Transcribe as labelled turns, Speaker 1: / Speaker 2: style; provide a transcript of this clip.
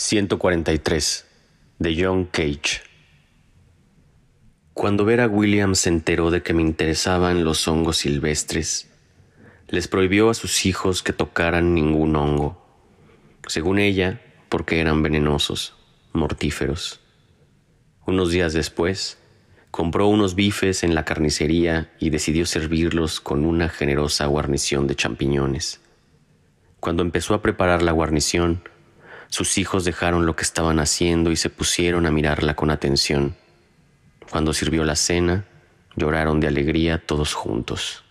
Speaker 1: 143 de John Cage Cuando Vera Williams se enteró de que me interesaban los hongos silvestres, les prohibió a sus hijos que tocaran ningún hongo, según ella, porque eran venenosos, mortíferos. Unos días después, compró unos bifes en la carnicería y decidió servirlos con una generosa guarnición de champiñones. Cuando empezó a preparar la guarnición, sus hijos dejaron lo que estaban haciendo y se pusieron a mirarla con atención. Cuando sirvió la cena, lloraron de alegría todos juntos.